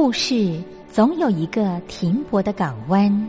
故事总有一个停泊的港湾。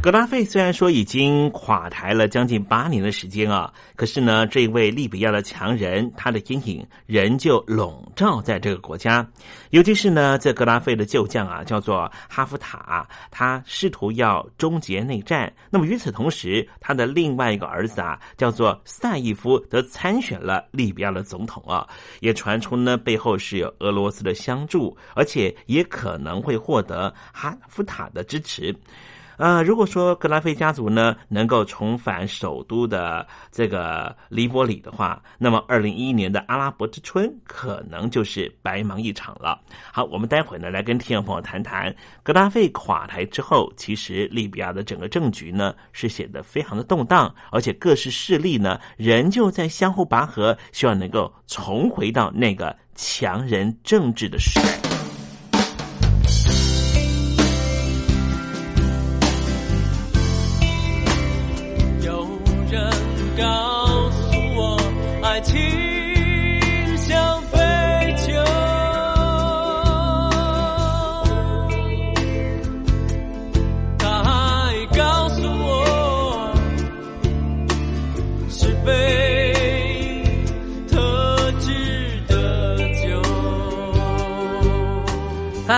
格拉费虽然说已经垮台了将近八年的时间啊，可是呢，这位利比亚的强人，他的阴影仍旧笼罩在这个国家。尤其是呢，这格拉费的旧将啊，叫做哈夫塔，他试图要终结内战。那么与此同时，他的另外一个儿子啊，叫做赛义夫，则参选了利比亚的总统啊。也传出呢，背后是有俄罗斯的相助，而且也可能会获得哈夫塔的支持。呃，如果说格拉菲家族呢能够重返首都的这个黎波里的话，那么二零一一年的阿拉伯之春可能就是白忙一场了。好，我们待会呢来跟听众朋友谈谈格拉费垮台之后，其实利比亚的整个政局呢是显得非常的动荡，而且各式势力呢仍旧在相互拔河，希望能够重回到那个强人政治的时代。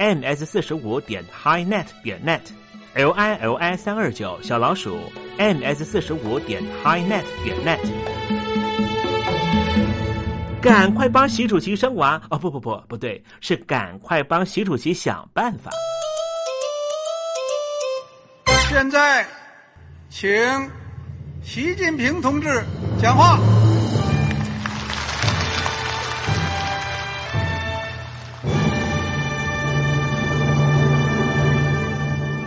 M s 四十五点 highnet 点 net，l i l i 三二九小老鼠 m s 四十五点 highnet 点 net，赶快帮习主席生娃哦！不不不，不对，是赶快帮习主席想办法。现在，请习近平同志讲话。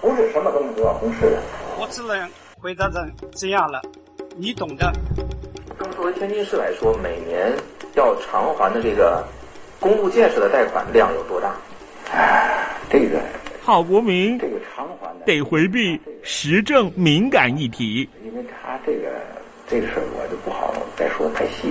不是什么东西都要公示的。我只能回答成这样了，你懂的。那么作为天津市来说，每年要偿还的这个公路建设的贷款量有多大？哎，这个。郝国民，这个偿还得回避时政敏感议题，因为他这个这个事儿我就不好再说的太细。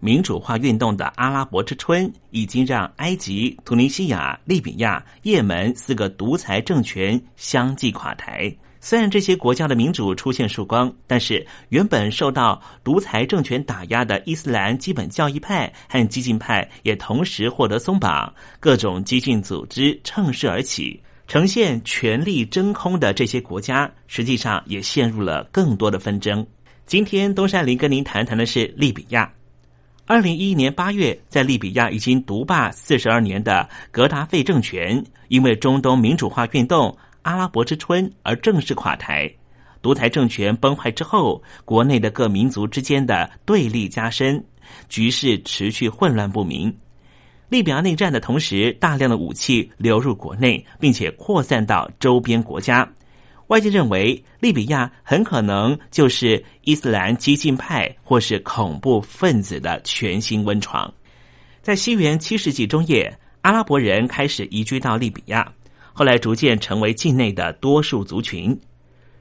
民主化运动的阿拉伯之春已经让埃及、突尼西亚、利比亚、也门四个独裁政权相继垮台。虽然这些国家的民主出现曙光，但是原本受到独裁政权打压的伊斯兰基本教义派和激进派也同时获得松绑，各种激进组织乘势而起，呈现权力真空的这些国家，实际上也陷入了更多的纷争。今天东山林跟您谈谈的是利比亚。二零一一年八月，在利比亚已经独霸四十二年的格达费政权，因为中东民主化运动“阿拉伯之春”而正式垮台。独裁政权崩坏之后，国内的各民族之间的对立加深，局势持续混乱不明。利比亚内战的同时，大量的武器流入国内，并且扩散到周边国家。外界认为，利比亚很可能就是伊斯兰激进派或是恐怖分子的全新温床。在西元七世纪中叶，阿拉伯人开始移居到利比亚，后来逐渐成为境内的多数族群。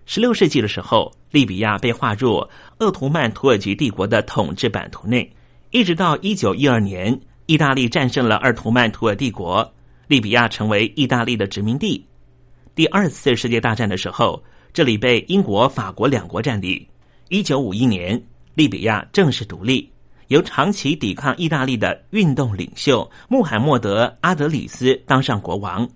十六世纪的时候，利比亚被划入鄂图曼土耳其帝国的统治版图内，一直到一九一二年，意大利战胜了鄂图曼土耳帝国，利比亚成为意大利的殖民地。第二次世界大战的时候，这里被英国、法国两国占领。一九五一年，利比亚正式独立，由长期抵抗意大利的运动领袖穆罕默德·阿德里斯当上国王。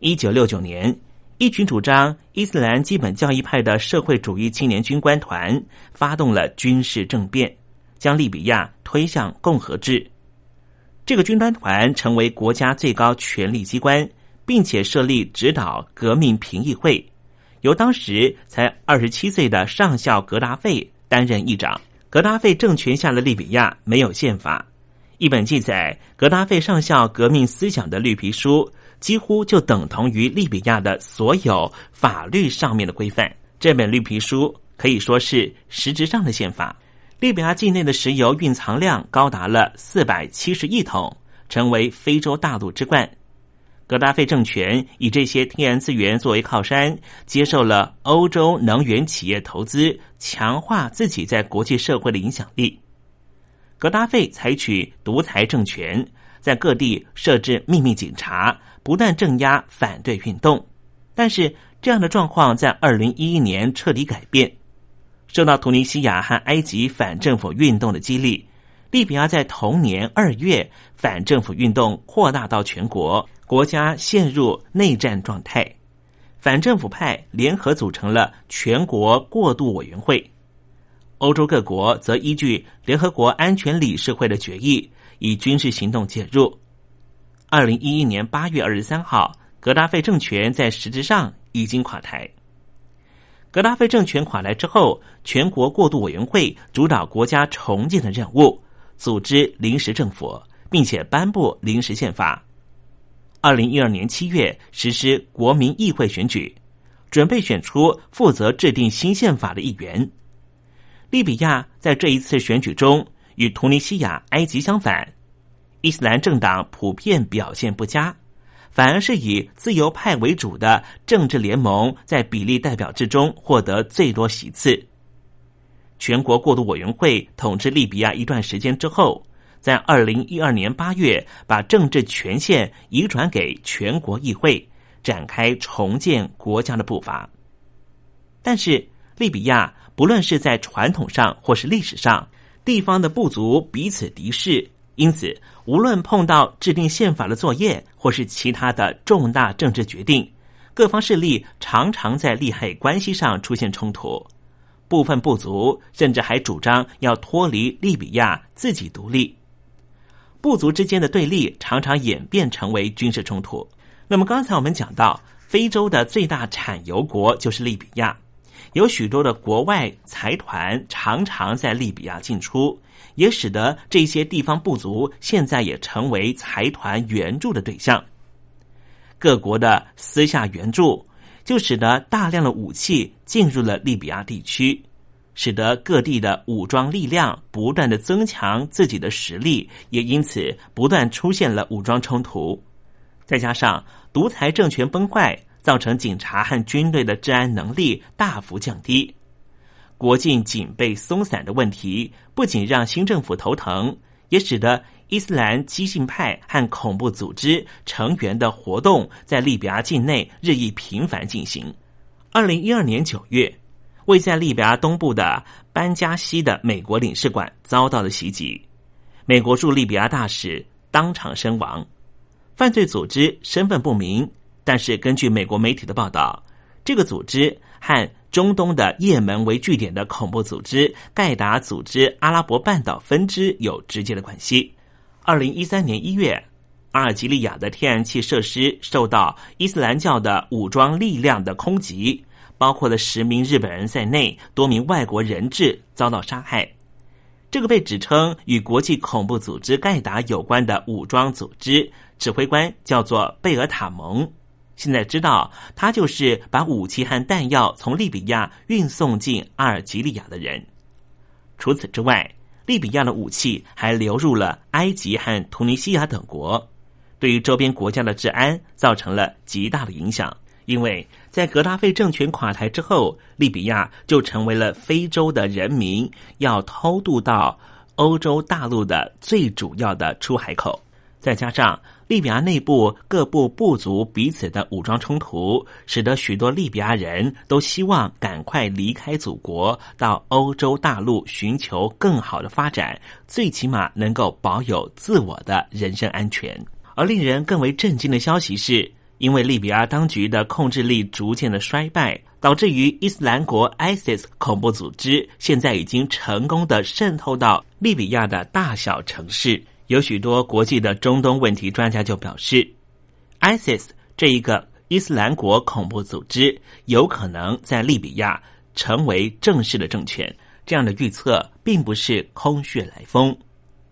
一九六九年，一群主张伊斯兰基本教义派的社会主义青年军官团发动了军事政变，将利比亚推向共和制。这个军官团成为国家最高权力机关。并且设立指导革命评议会，由当时才二十七岁的上校格达费担任议长。格达费政权下的利比亚没有宪法，一本记载格达费上校革命思想的绿皮书，几乎就等同于利比亚的所有法律上面的规范。这本绿皮书可以说是实质上的宪法。利比亚境内的石油蕴藏量高达了四百七十亿桶，成为非洲大陆之冠。格达费政权以这些天然资源作为靠山，接受了欧洲能源企业投资，强化自己在国际社会的影响力。格达费采取独裁政权，在各地设置秘密警察，不断镇压反对运动。但是，这样的状况在二零一一年彻底改变。受到突尼西亚和埃及反政府运动的激励，利比亚在同年二月反政府运动扩大到全国，国家陷入内战状态。反政府派联合组成了全国过渡委员会，欧洲各国则依据联合国安全理事会的决议，以军事行动介入。二零一一年八月二十三号，格达费政权在实质上已经垮台。格达费政权垮台之后，全国过渡委员会主导国家重建的任务，组织临时政府，并且颁布临时宪法。二零一二年七月实施国民议会选举，准备选出负责制定新宪法的议员。利比亚在这一次选举中与突尼西亚、埃及相反，伊斯兰政党普遍表现不佳。反而是以自由派为主的政治联盟在比例代表制中获得最多席次。全国过渡委员会统治利比亚一段时间之后，在二零一二年八月把政治权限移转给全国议会，展开重建国家的步伐。但是，利比亚不论是在传统上或是历史上，地方的部族彼此敌视。因此，无论碰到制定宪法的作业，或是其他的重大政治决定，各方势力常常在利害关系上出现冲突。部分部族甚至还主张要脱离利比亚，自己独立。部族之间的对立常常演变成为军事冲突。那么，刚才我们讲到，非洲的最大产油国就是利比亚，有许多的国外财团常常在利比亚进出。也使得这些地方部族现在也成为财团援助的对象。各国的私下援助，就使得大量的武器进入了利比亚地区，使得各地的武装力量不断的增强自己的实力，也因此不断出现了武装冲突。再加上独裁政权崩坏，造成警察和军队的治安能力大幅降低。国境警备松散的问题，不仅让新政府头疼，也使得伊斯兰激进派和恐怖组织成员的活动在利比亚境内日益频繁进行。二零一二年九月，位在利比亚东部的班加西的美国领事馆遭到了袭击，美国驻利比亚大使当场身亡。犯罪组织身份不明，但是根据美国媒体的报道，这个组织和中东的也门为据点的恐怖组织盖达组织阿拉伯半岛分支有直接的关系。二零一三年一月，阿尔及利亚的天然气设施受到伊斯兰教的武装力量的空袭，包括了十名日本人在内，多名外国人质遭到杀害。这个被指称与国际恐怖组织盖达有关的武装组织指挥官叫做贝尔塔蒙。现在知道，他就是把武器和弹药从利比亚运送进阿尔及利亚的人。除此之外，利比亚的武器还流入了埃及和突尼西亚等国，对于周边国家的治安造成了极大的影响。因为在格达费政权垮台之后，利比亚就成为了非洲的人民要偷渡到欧洲大陆的最主要的出海口。再加上利比亚内部各部部族彼此的武装冲突，使得许多利比亚人都希望赶快离开祖国，到欧洲大陆寻求更好的发展，最起码能够保有自我的人身安全。而令人更为震惊的消息是，因为利比亚当局的控制力逐渐的衰败，导致于伊斯兰国 ISIS 恐怖组织现在已经成功的渗透到利比亚的大小城市。有许多国际的中东问题专家就表示，ISIS 这一个伊斯兰国恐怖组织有可能在利比亚成为正式的政权。这样的预测并不是空穴来风。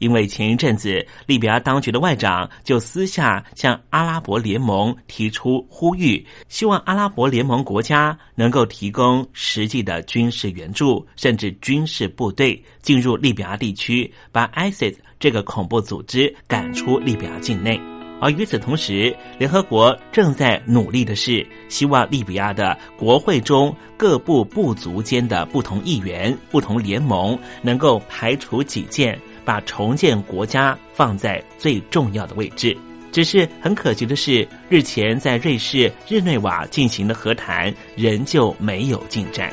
因为前一阵子，利比亚当局的外长就私下向阿拉伯联盟提出呼吁，希望阿拉伯联盟国家能够提供实际的军事援助，甚至军事部队进入利比亚地区，把 ISIS 这个恐怖组织赶出利比亚境内。而与此同时，联合国正在努力的是，希望利比亚的国会中各部部族间的不同议员、不同联盟能够排除己见。把重建国家放在最重要的位置，只是很可惜的是，日前在瑞士日内瓦进行的和谈仍旧没有进展。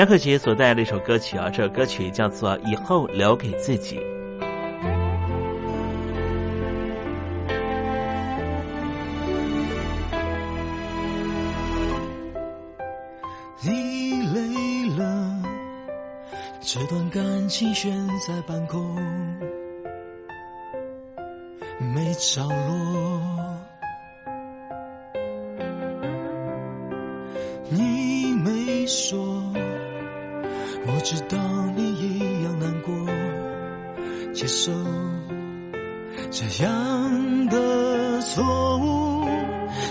苗可杰所带来的一首歌曲啊，这首歌曲叫做《以后留给自己》。你累了，这段感情悬在半空，没着落。知道你一样难过，接受。这样的错误。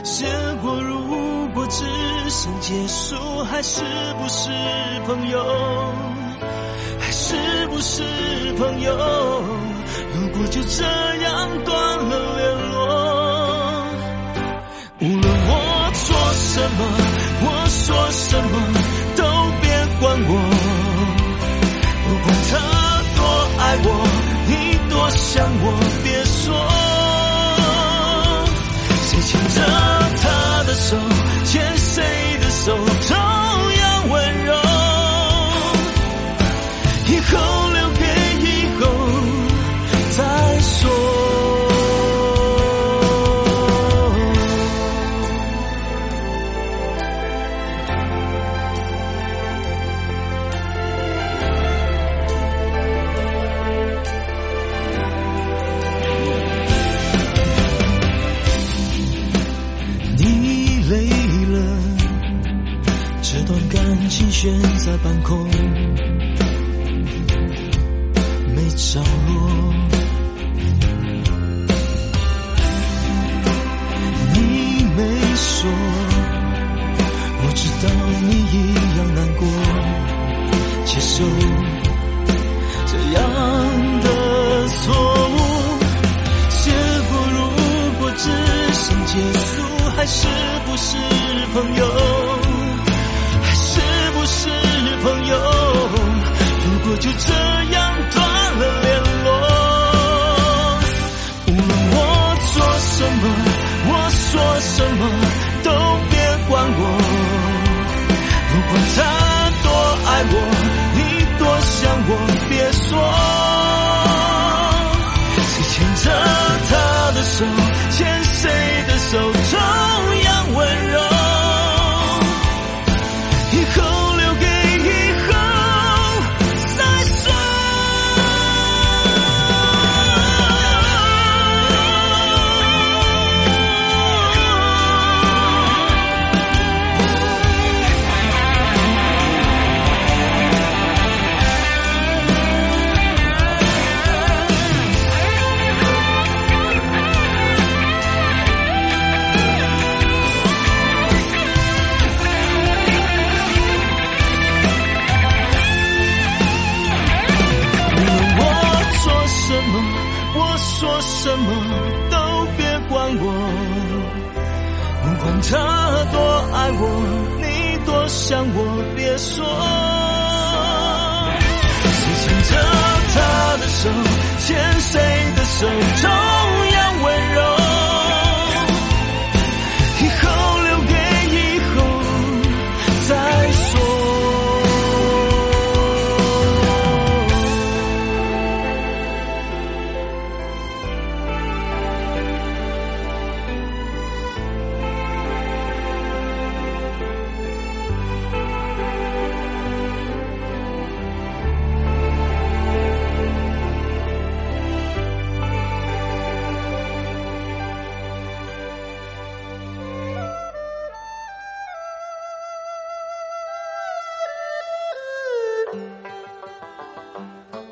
结果如果只剩结束，还是不是朋友？还是不是朋友？如果就这样断了联络，无论我做什么，我说什么，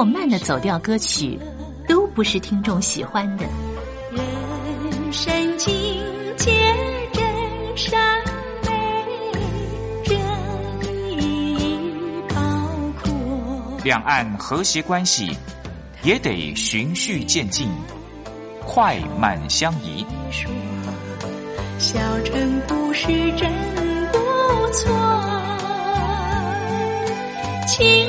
或慢的走调歌曲，都不是听众喜欢的。人生境界真善美，真意包括。两岸和谐关系也得循序渐进，快慢相宜。小城故事真不错，亲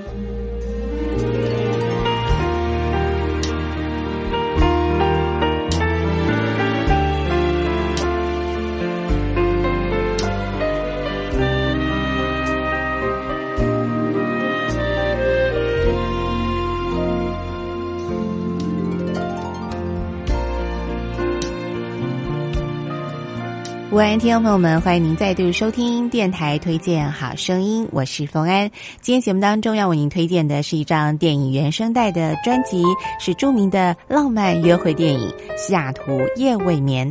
安，听众朋友们，欢迎您再度收听电台推荐好声音，我是冯安。今天节目当中要为您推荐的是一张电影原声带的专辑，是著名的浪漫约会电影《西雅图夜未眠》。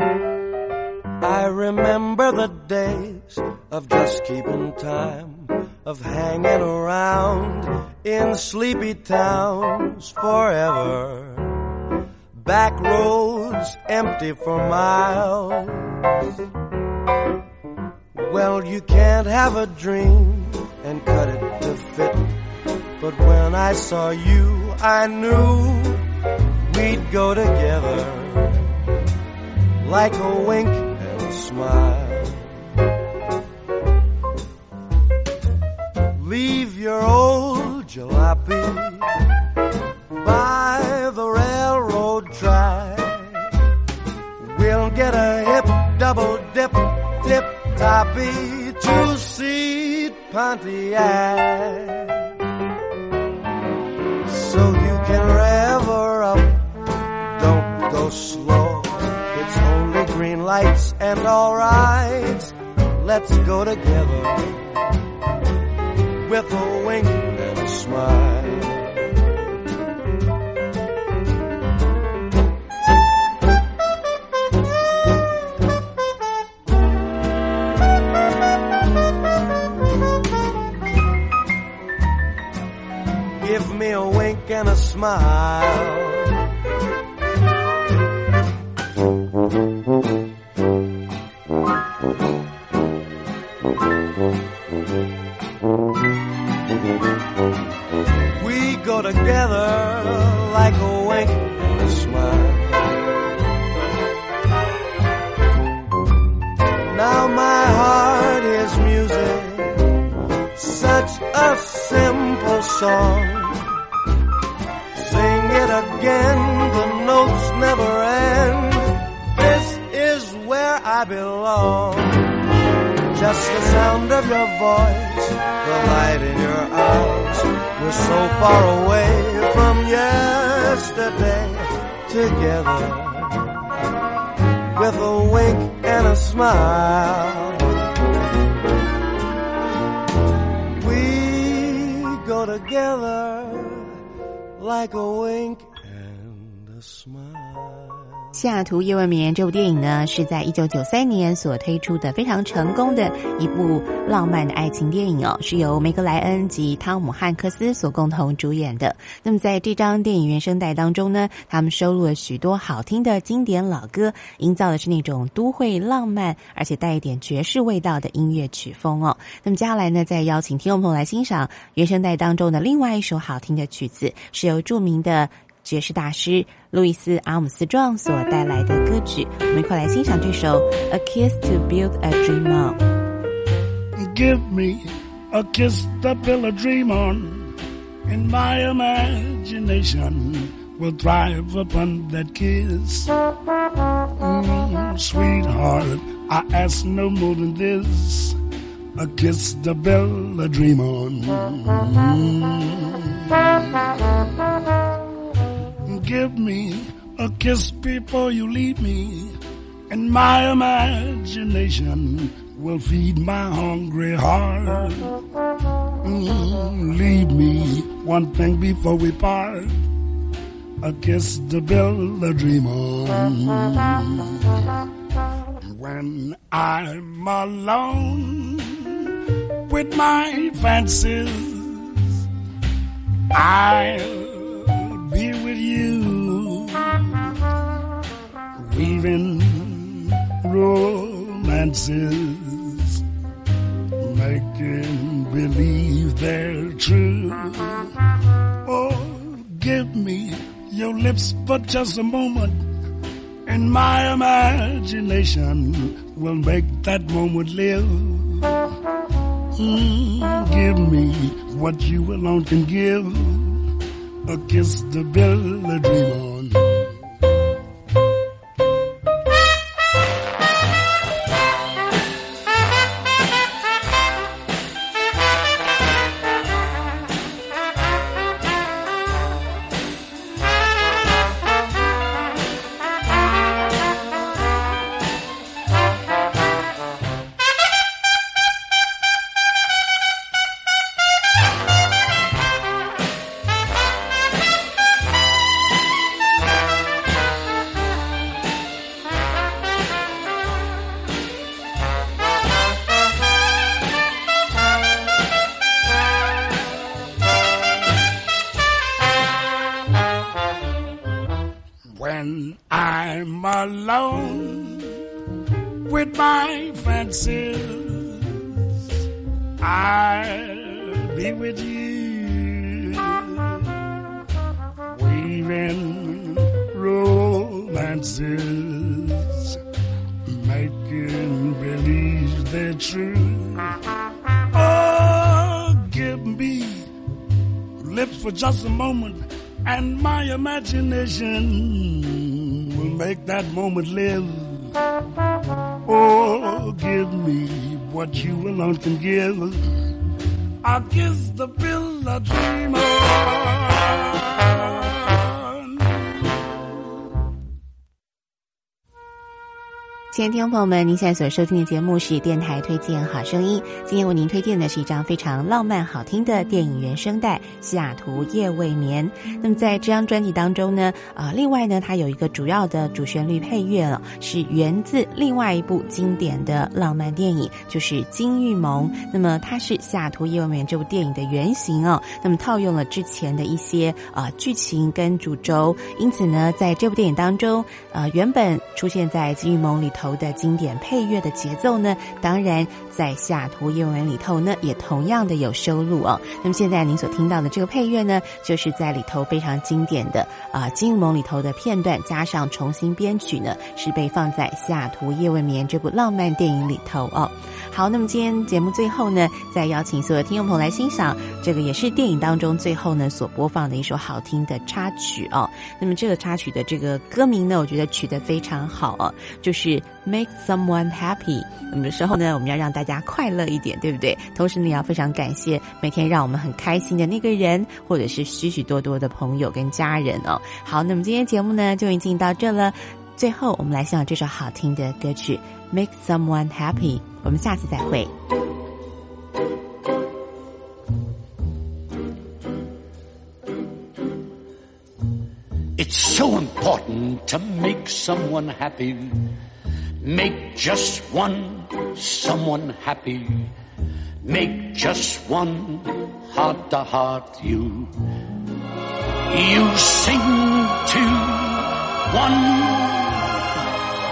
I remember the days of just keeping time, of hanging around in sleepy towns forever. Back roads empty for miles. Well, you can't have a dream and cut it to fit. But when I saw you, I knew we'd go together like a wink and a smile. Leave your old jalopy toppy two seat Pontiac. So you can rev her up, don't go slow. It's only green lights and alright. Let's go together with a wink and a smile. Smile. We go together like a wink and a smile. Now my heart is music, such a simple song. Again, the notes never end. This is where I belong. Just the sound of your voice, the light in your eyes. We're so far away from yesterday together with a wink and a smile. We go together like a wink 西雅图夜未眠这部电影呢，是在一九九三年所推出的非常成功的一部浪漫的爱情电影哦，是由梅格莱恩及汤姆汉克斯所共同主演的。那么在这张电影原声带当中呢，他们收录了许多好听的经典老歌，营造的是那种都会浪漫而且带一点爵士味道的音乐曲风哦。那么接下来呢，再邀请听众朋友来欣赏原声带当中的另外一首好听的曲子，是由著名的。爵士大师路易斯·阿姆斯壮所带来的歌曲，我们一块来欣赏这首《A Kiss to Build a Dream On》。Give me a kiss to build a dream on, and my imagination will thrive upon that kiss. Mm, sweetheart, I ask no more than this. A kiss to build a dream on. Mm. Give me a kiss before you leave me, and my imagination will feed my hungry heart. Mm, leave me one thing before we part. A kiss to build a dream on. When I'm alone with my fancies, I'll be with you, weaving romances, making believe they're true. Oh, give me your lips for just a moment, and my imagination will make that moment live. Mm, give me what you alone can give, against the bill, the dreamer. My fancies, I'll be with you, weaving romances, making believe they're true. Oh, give me lips for just a moment, and my imagination will make that moment live. Oh, give me what you alone can give. I'll kiss the pill a dream 亲爱的听众朋友们，您现在所收听的节目是电台推荐好声音。今天为您推荐的是一张非常浪漫好听的电影原声带《西雅图夜未眠》。那么在这张专辑当中呢，啊，另外呢，它有一个主要的主旋律配乐了，是源自另外一部经典的浪漫电影，就是《金玉盟》。那么它是《西雅图夜未眠》这部电影的原型哦。那么套用了之前的一些啊剧情跟主轴，因此呢，在这部电影当中，呃，原本出现在《金玉盟》里头。的经典配乐的节奏呢，当然在《西雅图夜晚》里头呢，也同样的有收录哦。那么现在您所听到的这个配乐呢，就是在里头非常经典的啊《金梦》里头的片段，加上重新编曲呢，是被放在《西雅图夜未眠》这部浪漫电影里头哦。好，那么今天节目最后呢，再邀请所有听众朋友来欣赏这个也是电影当中最后呢所播放的一首好听的插曲哦。那么这个插曲的这个歌名呢，我觉得取得非常好哦，就是。Make someone happy。那么的时候呢，我们要让大家快乐一点，对不对？同时呢，要非常感谢每天让我们很开心的那个人，或者是许许多多的朋友跟家人哦。好，那么今天节目呢就已经到这了。最后，我们来欣赏这首好听的歌曲《Make Someone Happy》。我们下次再会。It's so important to make someone happy. Make just one someone happy. Make just one heart to heart you. You sing to one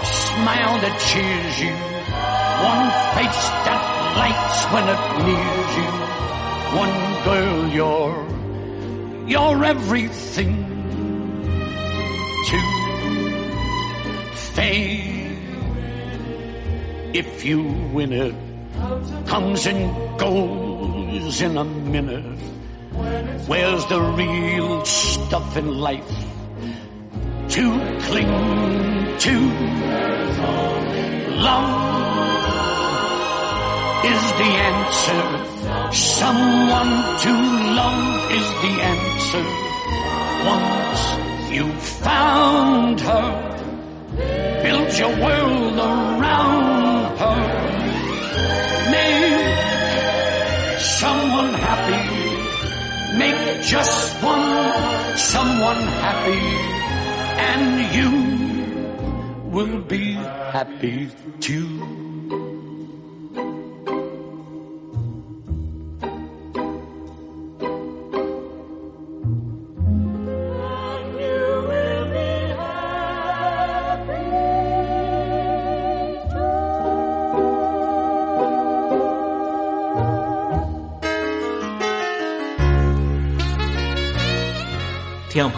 smile that cheers you. One face that lights when it nears you. One girl, you're, you're everything to fame if you win it. Comes and goes in a minute. Where's the real stuff in life to cling to? Love is the answer. Someone to love is the answer. Once you've found her, build your world around Make someone happy. Make just one someone happy. And you will be happy too.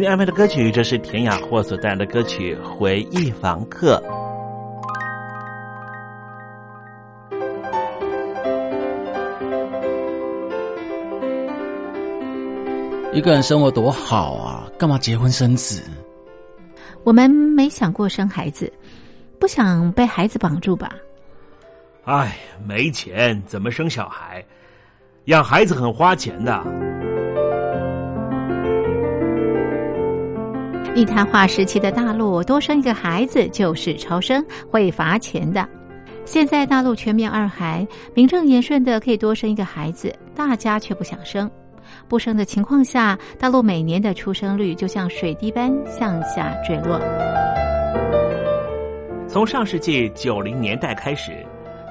为您安排的歌曲，这是田雅霍所带来的歌曲《回忆房客》。一个人生活多好啊，干嘛结婚生子？我们没想过生孩子，不想被孩子绑住吧？哎，没钱怎么生小孩？养孩子很花钱的。一谈话时期的大陆，多生一个孩子就是超生，会罚钱的。现在大陆全面二孩，名正言顺的可以多生一个孩子，大家却不想生。不生的情况下，大陆每年的出生率就像水滴般向下坠落。从上世纪九零年代开始，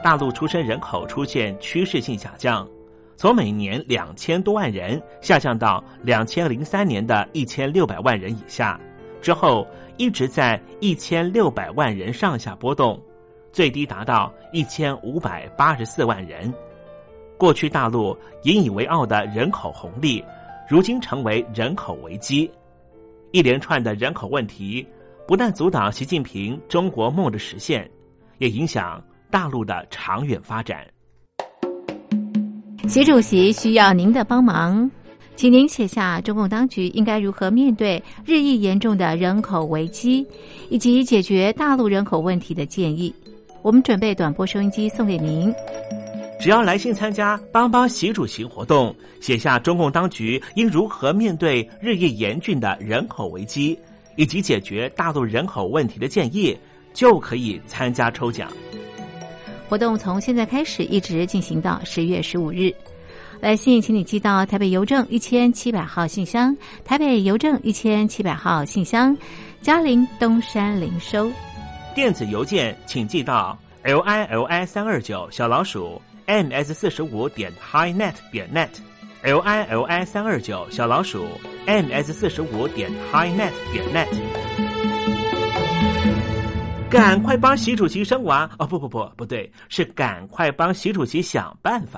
大陆出生人口出现趋势性下降，从每年两千多万人下降到两千零三年的一千六百万人以下，之后一直在一千六百万人上下波动，最低达到一千五百八十四万人。过去大陆引以为傲的人口红利，如今成为人口危机。一连串的人口问题，不但阻挡习近平中国梦的实现，也影响大陆的长远发展。习主席需要您的帮忙，请您写下中共当局应该如何面对日益严重的人口危机，以及解决大陆人口问题的建议。我们准备短波收音机送给您。只要来信参加“帮帮习主席”活动，写下中共当局应如何面对日益严峻的人口危机，以及解决大陆人口问题的建议，就可以参加抽奖。活动从现在开始一直进行到十月十五日。来信请你寄到台北邮政一千七百号信箱，台北邮政一千七百号信箱，嘉陵东山零收。电子邮件请寄到 l i l i 三二九小老鼠。ms 四十五点 highnet 点 net，l i l i 三二九小老鼠 ms 四十五点 highnet 点 net，赶快帮习主席生娃哦！不不不，不对，是赶快帮习主席想办法。